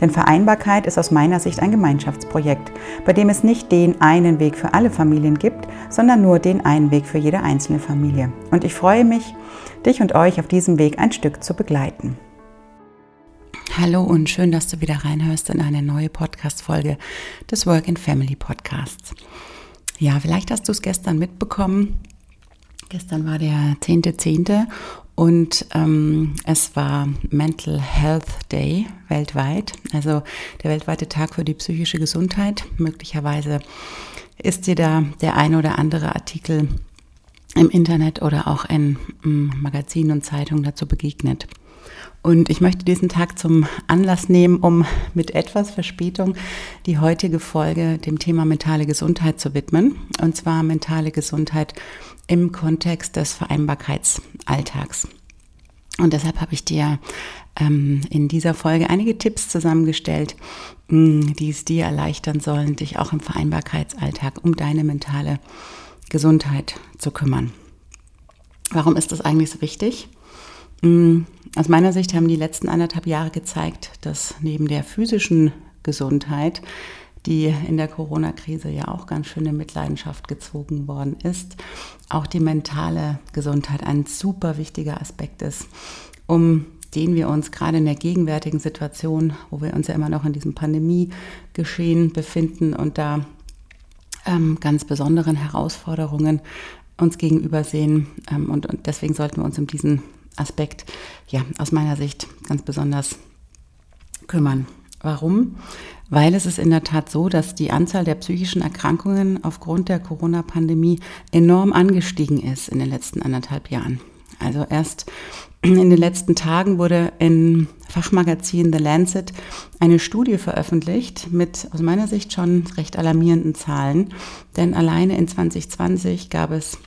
Denn Vereinbarkeit ist aus meiner Sicht ein Gemeinschaftsprojekt, bei dem es nicht den einen Weg für alle Familien gibt, sondern nur den einen Weg für jede einzelne Familie. Und ich freue mich, dich und euch auf diesem Weg ein Stück zu begleiten. Hallo und schön, dass du wieder reinhörst in eine neue Podcast-Folge des Work and Family Podcasts. Ja, vielleicht hast du es gestern mitbekommen. Gestern war der 10.10. .10. und ähm, es war Mental Health Day weltweit, also der weltweite Tag für die psychische Gesundheit. Möglicherweise ist dir da der ein oder andere Artikel im Internet oder auch in mm, Magazinen und Zeitungen dazu begegnet. Und ich möchte diesen Tag zum Anlass nehmen, um mit etwas Verspätung die heutige Folge dem Thema mentale Gesundheit zu widmen. Und zwar mentale Gesundheit im Kontext des Vereinbarkeitsalltags. Und deshalb habe ich dir ähm, in dieser Folge einige Tipps zusammengestellt, mh, mm, die es dir erleichtern sollen, dich auch im Vereinbarkeitsalltag um deine mentale Gesundheit zu kümmern. Warum ist das eigentlich so wichtig? Mm, aus meiner Sicht haben die letzten anderthalb Jahre gezeigt, dass neben der physischen Gesundheit, die in der Corona-Krise ja auch ganz schön in Mitleidenschaft gezogen worden ist, auch die mentale Gesundheit ein super wichtiger Aspekt ist, um den wir uns gerade in der gegenwärtigen Situation, wo wir uns ja immer noch in diesem Pandemie-Geschehen befinden und da ähm, ganz besonderen Herausforderungen uns gegenüber sehen. Ähm, und, und deswegen sollten wir uns um diesen Aspekt, ja, aus meiner Sicht ganz besonders kümmern. Warum? Weil es ist in der Tat so, dass die Anzahl der psychischen Erkrankungen aufgrund der Corona-Pandemie enorm angestiegen ist in den letzten anderthalb Jahren. Also erst in den letzten Tagen wurde im Fachmagazin The Lancet eine Studie veröffentlicht mit aus meiner Sicht schon recht alarmierenden Zahlen. Denn alleine in 2020 gab es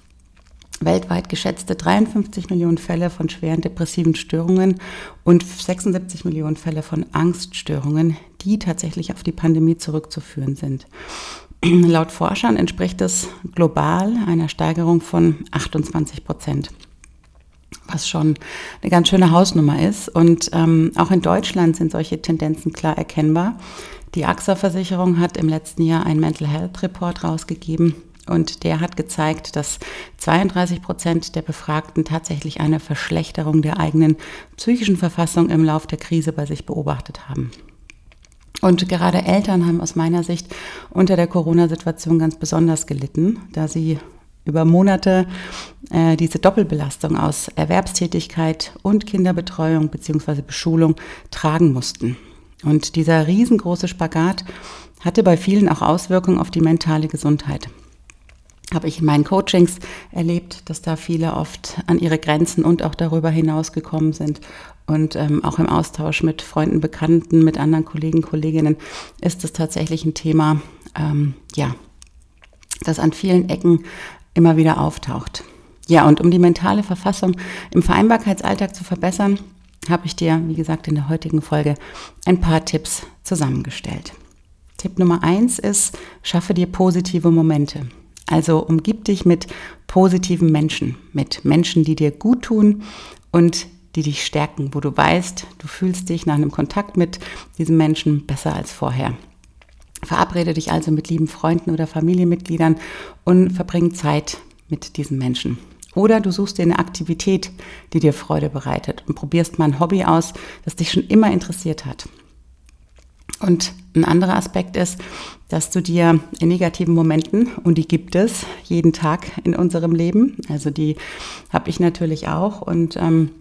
weltweit geschätzte 53 Millionen Fälle von schweren depressiven Störungen und 76 Millionen Fälle von Angststörungen, die tatsächlich auf die Pandemie zurückzuführen sind. Laut Forschern entspricht es global einer Steigerung von 28 Prozent was schon eine ganz schöne Hausnummer ist. Und ähm, auch in Deutschland sind solche Tendenzen klar erkennbar. Die AXA-Versicherung hat im letzten Jahr einen Mental Health Report rausgegeben, und der hat gezeigt, dass 32 Prozent der Befragten tatsächlich eine Verschlechterung der eigenen psychischen Verfassung im Lauf der Krise bei sich beobachtet haben. Und gerade Eltern haben aus meiner Sicht unter der Corona-Situation ganz besonders gelitten, da sie über Monate äh, diese Doppelbelastung aus Erwerbstätigkeit und Kinderbetreuung bzw. Beschulung tragen mussten. Und dieser riesengroße Spagat hatte bei vielen auch Auswirkungen auf die mentale Gesundheit habe ich in meinen Coachings erlebt, dass da viele oft an ihre Grenzen und auch darüber hinaus gekommen sind. Und ähm, auch im Austausch mit Freunden, Bekannten, mit anderen Kollegen, Kolleginnen ist es tatsächlich ein Thema, ähm, ja, das an vielen Ecken immer wieder auftaucht. Ja, und um die mentale Verfassung im Vereinbarkeitsalltag zu verbessern, habe ich dir, wie gesagt, in der heutigen Folge ein paar Tipps zusammengestellt. Tipp Nummer eins ist, schaffe dir positive Momente. Also umgib dich mit positiven Menschen, mit Menschen, die dir gut tun und die dich stärken, wo du weißt, du fühlst dich nach einem Kontakt mit diesem Menschen besser als vorher. Verabrede dich also mit lieben Freunden oder Familienmitgliedern und verbring Zeit mit diesen Menschen. Oder du suchst dir eine Aktivität, die dir Freude bereitet und probierst mal ein Hobby aus, das dich schon immer interessiert hat. Und ein anderer Aspekt ist, dass du dir in negativen Momenten, und die gibt es jeden Tag in unserem Leben, also die habe ich natürlich auch. Und ähm,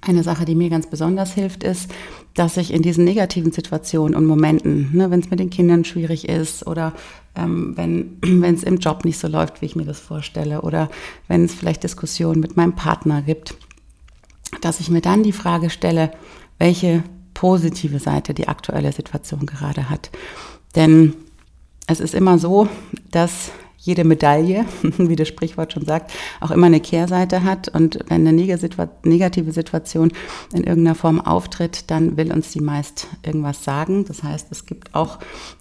eine Sache, die mir ganz besonders hilft, ist, dass ich in diesen negativen Situationen und Momenten, ne, wenn es mit den Kindern schwierig ist oder ähm, wenn es im Job nicht so läuft, wie ich mir das vorstelle, oder wenn es vielleicht Diskussionen mit meinem Partner gibt, dass ich mir dann die Frage stelle, welche positive Seite die aktuelle Situation gerade hat. Denn es ist immer so, dass jede Medaille, wie das Sprichwort schon sagt, auch immer eine Kehrseite hat. Und wenn eine negative Situation in irgendeiner Form auftritt, dann will uns die meist irgendwas sagen. Das heißt, es gibt auch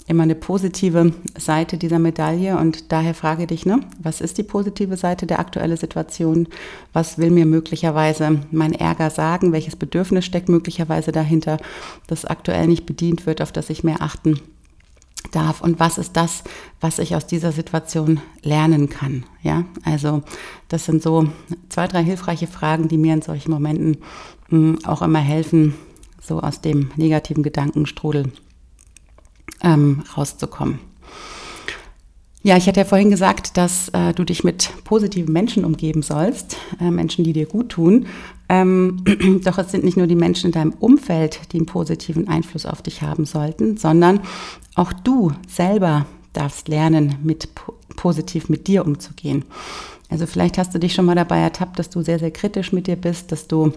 immer eine positive Seite dieser Medaille. Und daher frage dich, ne, was ist die positive Seite der aktuellen Situation? Was will mir möglicherweise mein Ärger sagen? Welches Bedürfnis steckt möglicherweise dahinter, das aktuell nicht bedient wird, auf das ich mehr achten darf und was ist das, was ich aus dieser Situation lernen kann. Ja, also das sind so zwei, drei hilfreiche Fragen, die mir in solchen Momenten hm, auch immer helfen, so aus dem negativen Gedankenstrudel ähm, rauszukommen. Ja, ich hatte ja vorhin gesagt, dass äh, du dich mit positiven Menschen umgeben sollst, äh, Menschen, die dir gut tun. Ähm, doch es sind nicht nur die Menschen in deinem Umfeld, die einen positiven Einfluss auf dich haben sollten, sondern auch du selber darfst lernen, mit positiv mit dir umzugehen. Also vielleicht hast du dich schon mal dabei ertappt, dass du sehr, sehr kritisch mit dir bist, dass du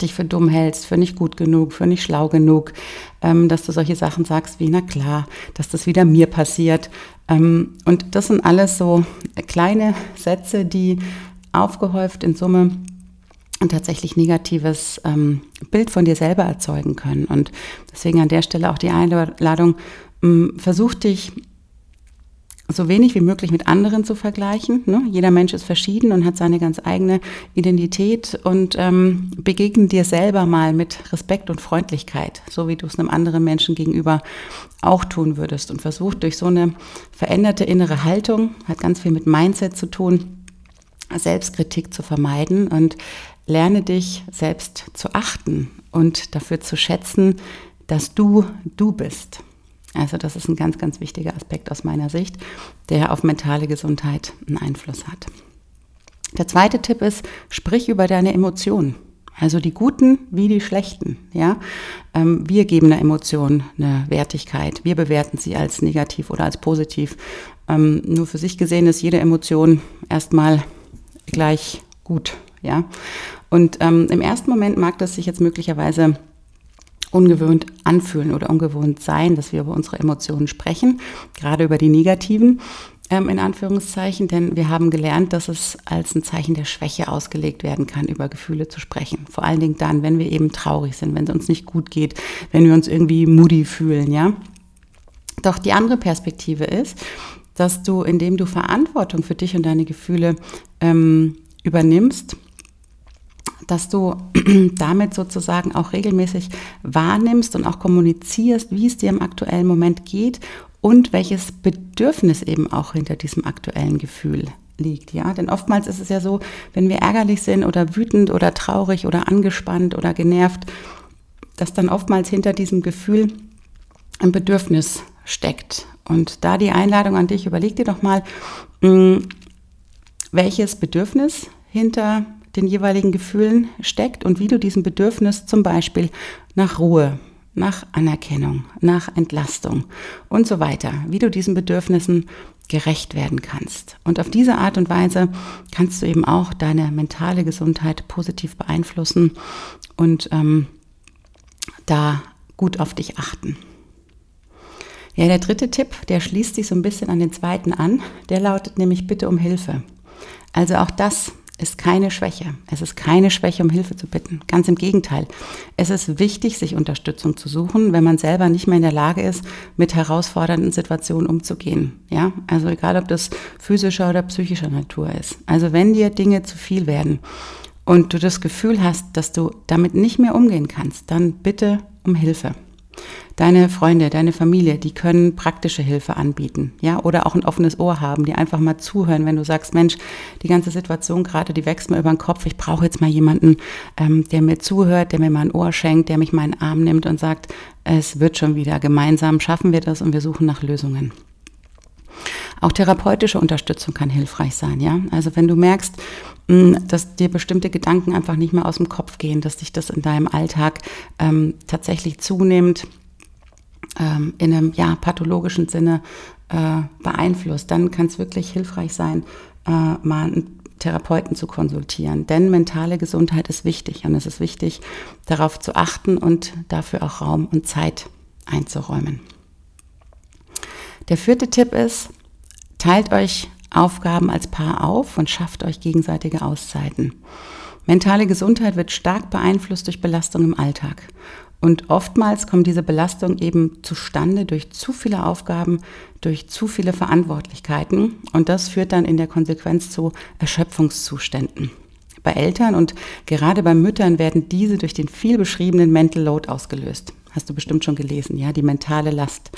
dich für dumm hältst, für nicht gut genug, für nicht schlau genug, ähm, dass du solche Sachen sagst wie, na klar, dass das wieder mir passiert. Ähm, und das sind alles so kleine Sätze, die aufgehäuft in Summe ein tatsächlich negatives ähm, Bild von dir selber erzeugen können. Und deswegen an der Stelle auch die Einladung, ähm, versuch dich so wenig wie möglich mit anderen zu vergleichen. Ne? Jeder Mensch ist verschieden und hat seine ganz eigene Identität und ähm, begegnen dir selber mal mit Respekt und Freundlichkeit, so wie du es einem anderen Menschen gegenüber auch tun würdest. Und versuch durch so eine veränderte innere Haltung, hat ganz viel mit Mindset zu tun, Selbstkritik zu vermeiden und lerne dich selbst zu achten und dafür zu schätzen, dass du du bist. Also das ist ein ganz, ganz wichtiger Aspekt aus meiner Sicht, der auf mentale Gesundheit einen Einfluss hat. Der zweite Tipp ist, sprich über deine Emotionen. Also die guten wie die schlechten. Ja, ähm, wir geben einer Emotion eine Wertigkeit. Wir bewerten sie als negativ oder als positiv. Ähm, nur für sich gesehen ist jede Emotion erstmal gleich gut. Ja, und ähm, im ersten Moment mag das sich jetzt möglicherweise ungewöhnt anfühlen oder ungewohnt sein, dass wir über unsere Emotionen sprechen, gerade über die negativen ähm, in Anführungszeichen, denn wir haben gelernt, dass es als ein Zeichen der Schwäche ausgelegt werden kann, über Gefühle zu sprechen. Vor allen Dingen dann, wenn wir eben traurig sind, wenn es uns nicht gut geht, wenn wir uns irgendwie moody fühlen, ja. Doch die andere Perspektive ist, dass du, indem du Verantwortung für dich und deine Gefühle ähm, übernimmst, dass du damit sozusagen auch regelmäßig wahrnimmst und auch kommunizierst, wie es dir im aktuellen Moment geht und welches Bedürfnis eben auch hinter diesem aktuellen Gefühl liegt, ja? Denn oftmals ist es ja so, wenn wir ärgerlich sind oder wütend oder traurig oder angespannt oder genervt, dass dann oftmals hinter diesem Gefühl ein Bedürfnis steckt. Und da die Einladung an dich, überleg dir doch mal, hm, welches Bedürfnis hinter den jeweiligen Gefühlen steckt und wie du diesem Bedürfnis zum Beispiel nach Ruhe, nach Anerkennung, nach Entlastung und so weiter, wie du diesen Bedürfnissen gerecht werden kannst. Und auf diese Art und Weise kannst du eben auch deine mentale Gesundheit positiv beeinflussen und ähm, da gut auf dich achten. Ja, der dritte Tipp, der schließt sich so ein bisschen an den zweiten an, der lautet nämlich bitte um Hilfe. Also auch das ist keine Schwäche. Es ist keine Schwäche, um Hilfe zu bitten. Ganz im Gegenteil. Es ist wichtig, sich Unterstützung zu suchen, wenn man selber nicht mehr in der Lage ist, mit herausfordernden Situationen umzugehen. Ja, also egal, ob das physischer oder psychischer Natur ist. Also wenn dir Dinge zu viel werden und du das Gefühl hast, dass du damit nicht mehr umgehen kannst, dann bitte um Hilfe. Deine Freunde, deine Familie, die können praktische Hilfe anbieten, ja, oder auch ein offenes Ohr haben, die einfach mal zuhören, wenn du sagst, Mensch, die ganze Situation gerade, die wächst mir über den Kopf, ich brauche jetzt mal jemanden, ähm, der mir zuhört, der mir mal ein Ohr schenkt, der mich mal in den Arm nimmt und sagt, es wird schon wieder, gemeinsam schaffen wir das und wir suchen nach Lösungen. Auch therapeutische Unterstützung kann hilfreich sein, ja. Also wenn du merkst, mm, dass dir bestimmte Gedanken einfach nicht mehr aus dem Kopf gehen, dass dich das in deinem Alltag ähm, tatsächlich zunehmend ähm, in einem ja, pathologischen Sinne äh, beeinflusst, dann kann es wirklich hilfreich sein, äh, mal einen Therapeuten zu konsultieren. Denn mentale Gesundheit ist wichtig und es ist wichtig, darauf zu achten und dafür auch Raum und Zeit einzuräumen. Der vierte Tipp ist, teilt euch Aufgaben als Paar auf und schafft euch gegenseitige Auszeiten. Mentale Gesundheit wird stark beeinflusst durch Belastung im Alltag. Und oftmals kommt diese Belastung eben zustande durch zu viele Aufgaben, durch zu viele Verantwortlichkeiten. Und das führt dann in der Konsequenz zu Erschöpfungszuständen. Bei Eltern und gerade bei Müttern werden diese durch den viel beschriebenen Mental Load ausgelöst. Hast du bestimmt schon gelesen, ja, die mentale Last.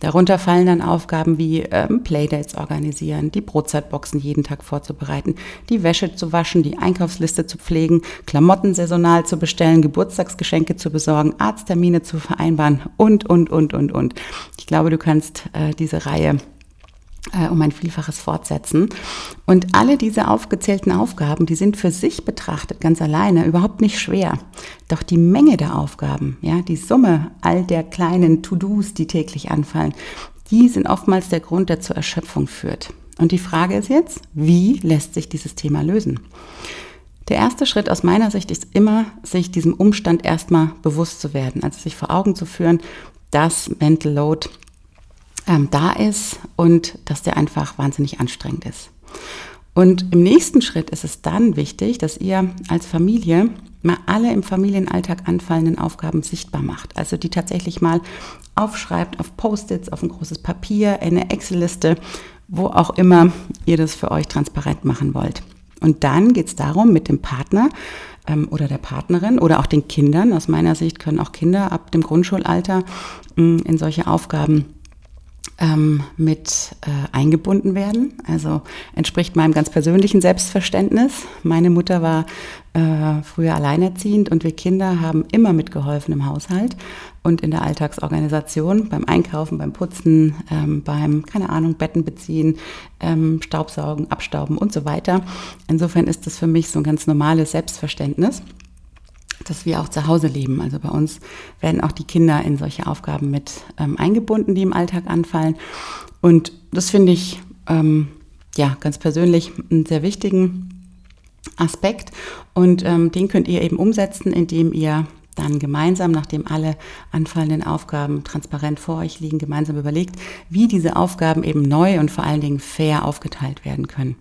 Darunter fallen dann Aufgaben wie ähm, Playdates organisieren, die Brotzeitboxen jeden Tag vorzubereiten, die Wäsche zu waschen, die Einkaufsliste zu pflegen, Klamotten saisonal zu bestellen, Geburtstagsgeschenke zu besorgen, Arzttermine zu vereinbaren und, und, und, und, und. Ich glaube, du kannst äh, diese Reihe äh, um ein Vielfaches fortsetzen. Und alle diese aufgezählten Aufgaben, die sind für sich betrachtet ganz alleine überhaupt nicht schwer. Doch die Menge der Aufgaben, ja, die Summe all der kleinen To-Dos, die täglich anfallen, die sind oftmals der Grund, der zur Erschöpfung führt. Und die Frage ist jetzt, wie lässt sich dieses Thema lösen? Der erste Schritt aus meiner Sicht ist immer, sich diesem Umstand erstmal bewusst zu werden, also sich vor Augen zu führen, dass Mental Load ähm, da ist und dass der einfach wahnsinnig anstrengend ist. Und im nächsten Schritt ist es dann wichtig, dass ihr als Familie mal alle im Familienalltag anfallenden Aufgaben sichtbar macht. Also die tatsächlich mal aufschreibt auf Post-its, auf ein großes Papier, eine Excel-Liste, wo auch immer ihr das für euch transparent machen wollt. Und dann geht es darum, mit dem Partner ähm, oder der Partnerin oder auch den Kindern, aus meiner Sicht können auch Kinder ab dem Grundschulalter mh, mm, in solche Aufgaben ähm, mit äh, eingebunden werden. Also entspricht meinem ganz persönlichen Selbstverständnis. Meine Mutter war äh, früher alleinerziehend und wir Kinder haben immer mitgeholfen im Haushalt und in der Alltagsorganisation, beim Einkaufen, beim Putzen, ähm, beim, keine Ahnung, Betten beziehen, ähm, Staubsaugen, Abstauben und so weiter. Insofern ist das für mich so ein ganz normales Selbstverständnis dass wir auch zu Hause leben. Also bei uns werden auch die Kinder in solche Aufgaben mit ähm, eingebunden, die im Alltag anfallen. Und das finde ich ähm, ja ganz persönlich einen sehr wichtigen Aspekt. Und ähm, den könnt ihr eben umsetzen, indem ihr dann gemeinsam, nachdem alle anfallenden Aufgaben transparent vor euch liegen, gemeinsam überlegt, wie diese Aufgaben eben neu und vor allen Dingen fair aufgeteilt werden können.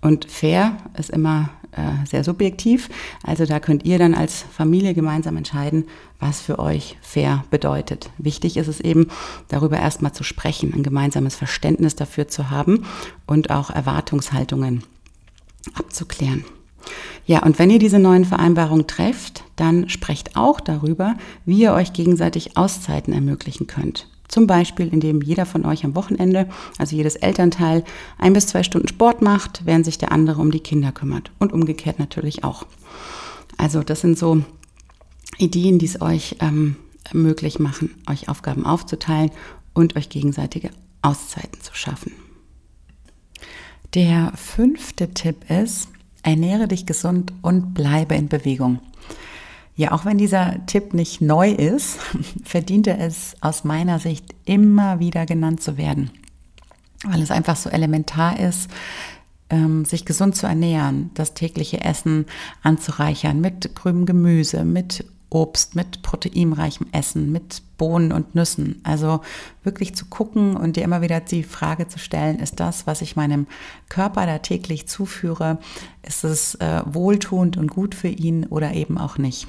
Und fair ist immer äh, sehr subjektiv. Also da könnt ihr dann als Familie gemeinsam entscheiden, was für euch fair bedeutet. Wichtig ist es eben, darüber erstmal zu sprechen, ein gemeinsames Verständnis dafür zu haben und auch Erwartungshaltungen abzuklären. Ja, und wenn ihr diese neuen Vereinbarungen trefft, dann sprecht auch darüber, wie ihr euch gegenseitig Auszeiten ermöglichen könnt. Zum Beispiel, indem jeder von euch am Wochenende, also jedes Elternteil, ein bis zwei Stunden Sport macht, während sich der andere um die Kinder kümmert. Und umgekehrt natürlich auch. Also das sind so Ideen, die es euch ähm, möglich machen, euch Aufgaben aufzuteilen und euch gegenseitige Auszeiten zu schaffen. Der fünfte Tipp ist, ernähre dich gesund und bleibe in Bewegung. Ja, auch wenn dieser Tipp nicht neu ist, verdient er es aus meiner Sicht immer wieder genannt zu werden, weil es einfach so elementar ist, ähm, sich gesund zu ernähren, das tägliche Essen anzureichern mit grünem Gemüse, mit Obst, mit proteinreichem Essen, mit Bohnen und Nüssen. Also wirklich zu gucken und dir immer wieder die Frage zu stellen, ist das, was ich meinem Körper da täglich zuführe, ist es äh, wohltuend und gut für ihn oder eben auch nicht?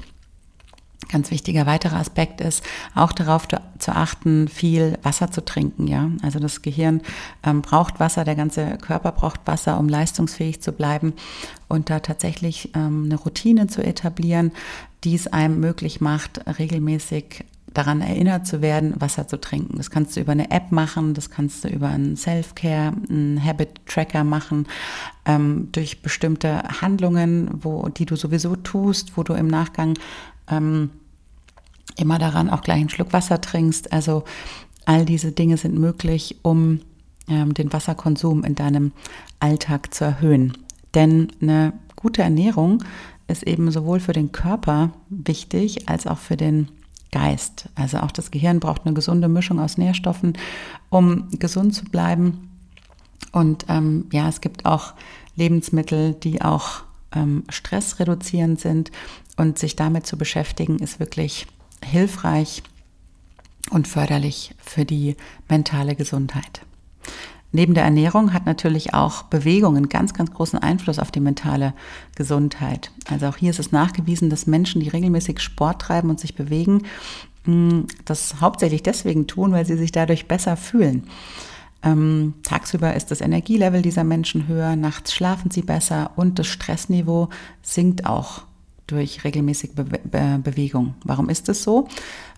Ganz wichtiger weiterer Aspekt ist auch darauf zu achten, viel Wasser zu trinken. Ja, also das Gehirn ähm, braucht Wasser, der ganze Körper braucht Wasser, um leistungsfähig zu bleiben und da tatsächlich ähm, eine Routine zu etablieren, die es einem möglich macht, regelmäßig daran erinnert zu werden, Wasser zu trinken. Das kannst du über eine App machen, das kannst du über einen Self-Care, einen Habit-Tracker machen, ähm, durch bestimmte Handlungen, wo, die du sowieso tust, wo du im Nachgang ähm, immer daran auch gleich einen Schluck Wasser trinkst. Also all diese Dinge sind möglich, um ähm, den Wasserkonsum in deinem Alltag zu erhöhen. Denn eine gute Ernährung ist eben sowohl für den Körper wichtig als auch für den Geist. Also auch das Gehirn braucht eine gesunde Mischung aus Nährstoffen, um gesund zu bleiben. Und ähm, ja, es gibt auch Lebensmittel, die auch ähm, stressreduzierend sind. Und sich damit zu beschäftigen, ist wirklich hilfreich und förderlich für die mentale Gesundheit. Neben der Ernährung hat natürlich auch Bewegung einen ganz, ganz großen Einfluss auf die mentale Gesundheit. Also auch hier ist es nachgewiesen, dass Menschen, die regelmäßig Sport treiben und sich bewegen, hm, das hauptsächlich deswegen tun, weil sie sich dadurch besser fühlen. Ähm, tagsüber ist das Energielevel dieser Menschen höher, nachts schlafen sie besser und das Stressniveau sinkt auch durch regelmäßige Be Be Bewegung. Warum ist es so?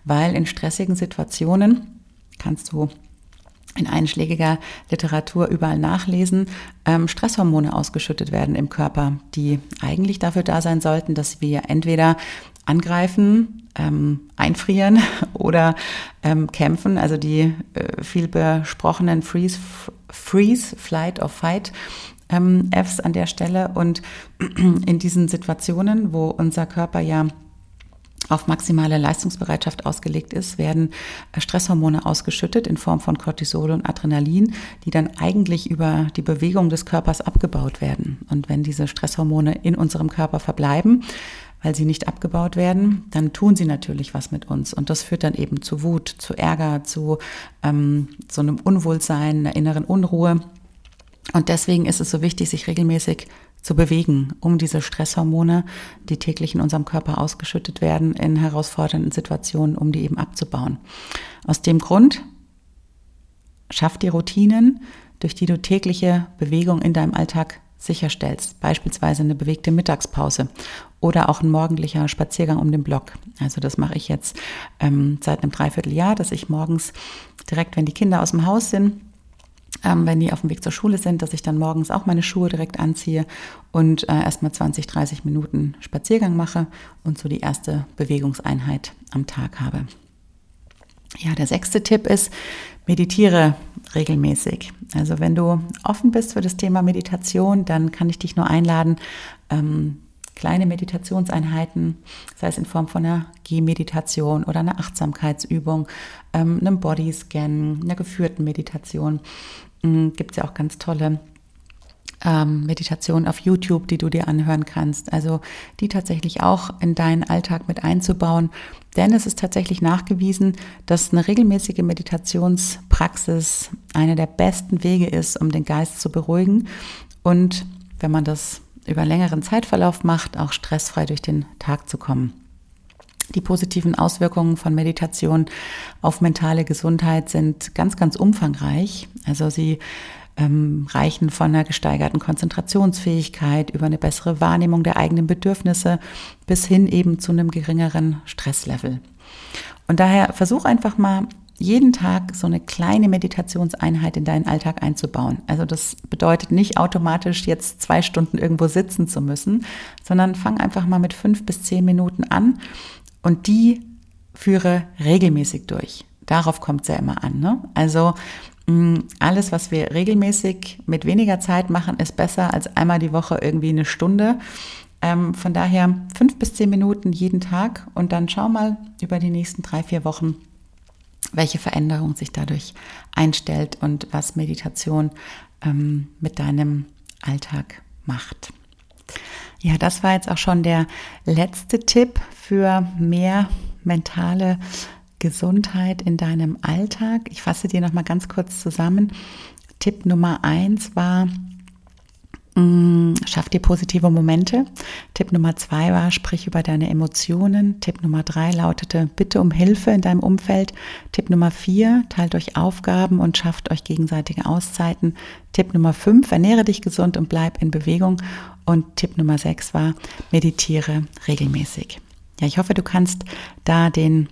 Weil in stressigen Situationen kannst du in einschlägiger Literatur überall nachlesen, ähm, Stresshormone ausgeschüttet werden im Körper, die eigentlich dafür da sein sollten, dass wir entweder angreifen, ähm, einfrieren oder ähm, kämpfen, also die äh, viel besprochenen Freeze, Freeze, Flight or Fight ähm, Fs an der Stelle. Und in diesen Situationen, wo unser Körper ja auf maximale Leistungsbereitschaft ausgelegt ist, werden äh, Stresshormone ausgeschüttet in Form von Cortisol und Adrenalin, die dann eigentlich über die Bewegung des Körpers abgebaut werden. Und wenn diese Stresshormone in unserem Körper verbleiben, weil sie nicht abgebaut werden, dann tun sie natürlich was mit uns. Und das führt dann eben zu Wut, zu Ärger, zu ähm, so einem Unwohlsein, einer inneren Unruhe. Und deswegen ist es so wichtig, sich regelmäßig zu bewegen, um diese Stresshormone, die täglich in unserem Körper ausgeschüttet werden, in herausfordernden Situationen, um die eben abzubauen. Aus dem Grund schaff die Routinen, durch die du tägliche Bewegung in deinem Alltag sicherstellst, beispielsweise eine bewegte Mittagspause oder auch ein morgendlicher Spaziergang um den Block. Also das mache ich jetzt ähm, seit einem Dreivierteljahr, dass ich morgens direkt, wenn die Kinder aus dem Haus sind, ähm, wenn die auf dem Weg zur Schule sind, dass ich dann morgens auch meine Schuhe direkt anziehe und äh, erstmal 20, 30 Minuten Spaziergang mache und so die erste Bewegungseinheit am Tag habe. Ja, der sechste Tipp ist, meditiere regelmäßig. Also wenn du offen bist für das Thema Meditation, dann kann ich dich nur einladen, ähm, kleine Meditationseinheiten, sei es in Form von einer Gehmeditation oder einer Achtsamkeitsübung, ähm, einem Bodyscan, einer geführten Meditation. Mhm, Gibt es ja auch ganz tolle ähm, Meditationen auf YouTube, die du dir anhören kannst. Also die tatsächlich auch in deinen Alltag mit einzubauen. Denn es ist tatsächlich nachgewiesen, dass eine regelmäßige Meditationspraxis einer der besten Wege ist, um den Geist zu beruhigen. Und wenn man das über einen längeren Zeitverlauf macht, auch stressfrei durch den Tag zu kommen. Die positiven Auswirkungen von Meditation auf mentale Gesundheit sind ganz, ganz umfangreich. Also sie ähm, reichen von einer gesteigerten Konzentrationsfähigkeit über eine bessere Wahrnehmung der eigenen Bedürfnisse bis hin eben zu einem geringeren Stresslevel. Und daher versuch einfach mal jeden Tag so eine kleine Meditationseinheit in deinen Alltag einzubauen. Also das bedeutet nicht automatisch jetzt zwei Stunden irgendwo sitzen zu müssen, sondern fang einfach mal mit fünf bis zehn Minuten an und die führe regelmäßig durch. Darauf kommt es ja immer an. Ne? Also alles, was wir regelmäßig mit weniger Zeit machen, ist besser als einmal die Woche irgendwie eine Stunde. Ähm, von daher fünf bis zehn Minuten jeden Tag und dann schau mal über die nächsten drei, vier Wochen, welche Veränderung sich dadurch einstellt und was Meditation ähm, mit deinem Alltag macht. Ja, das war jetzt auch schon der letzte Tipp für mehr mentale Gesundheit in deinem Alltag. Ich fasse dir noch mal ganz kurz zusammen. Tipp Nummer eins war, Mm, schaff dir positive Momente. Tipp Nummer zwei war, sprich über deine Emotionen. Tipp Nummer drei lautete, bitte um Hilfe in deinem Umfeld. Tipp Nummer vier, teilt euch Aufgaben und schafft euch gegenseitige Auszeiten. Tipp Nummer fünf, ernähre dich gesund und bleib in Bewegung. Und Tipp Nummer sechs war, meditiere regelmäßig. Ja, ich hoffe, du kannst da den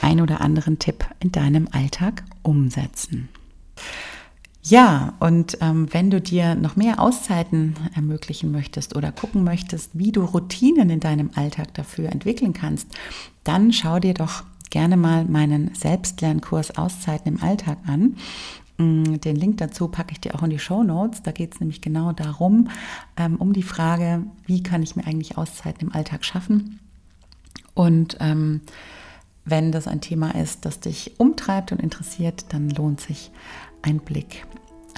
ein oder anderen Tipp in deinem Alltag umsetzen. Ja, und ähm, wenn du dir noch mehr Auszeiten ermöglichen möchtest oder gucken möchtest, wie du Routinen in deinem Alltag dafür entwickeln kannst, dann schau dir doch gerne mal meinen Selbstlernkurs Auszeiten im Alltag an. Mm, den Link dazu packe ich dir auch in die Show Notes. Da geht es nämlich genau darum, ähm, um die Frage, wie kann ich mir eigentlich Auszeiten im Alltag schaffen? Und ähm, wenn das ein Thema ist, das dich umtreibt und interessiert, dann lohnt sich ein Blick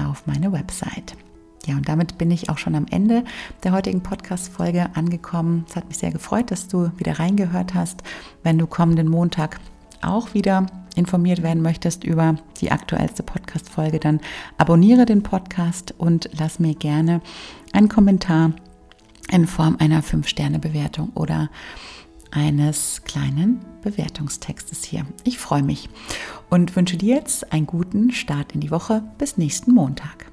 auf meine Website. Ja, und damit bin ich auch schon am Ende der heutigen Podcast-Folge angekommen. Es hat mich sehr gefreut, dass du wieder reingehört hast. Wenn du kommenden Montag auch wieder informiert werden möchtest über die aktuellste Podcast-Folge, dann abonniere den Podcast und lass mir gerne einen Kommentar in Form einer 5-Sterne-Bewertung oder eines kleinen Bewertungstextes hier. Ich freue mich und wünsche dir jetzt einen guten Start in die Woche. Bis nächsten Montag.